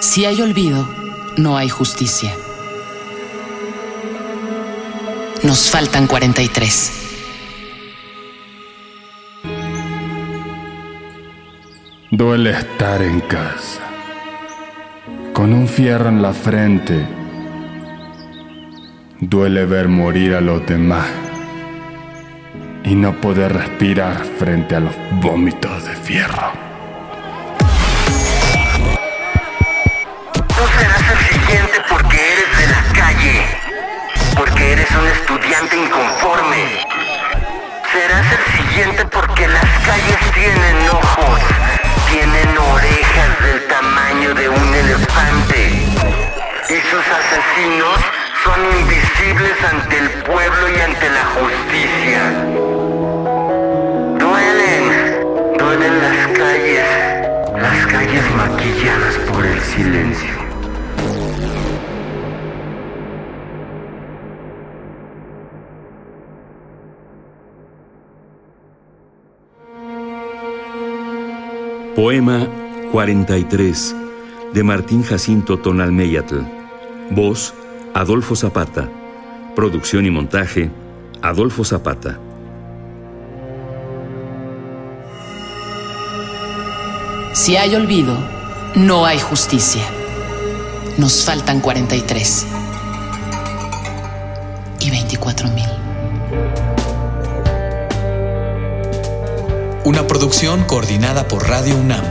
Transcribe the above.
Si hay olvido, no hay justicia. Nos faltan 43. Duele estar en casa, con un fierro en la frente. Duele ver morir a los demás y no poder respirar frente a los vómitos de fierro. Invisibles ante el pueblo y ante la justicia. Duelen, duelen las calles, las calles maquilladas por el silencio. Poema 43 de Martín Jacinto Tonalmeyatl. Voz Adolfo Zapata. Producción y montaje Adolfo Zapata. Si hay olvido, no hay justicia. Nos faltan 43. Y 24 mil. Una producción coordinada por Radio UNAM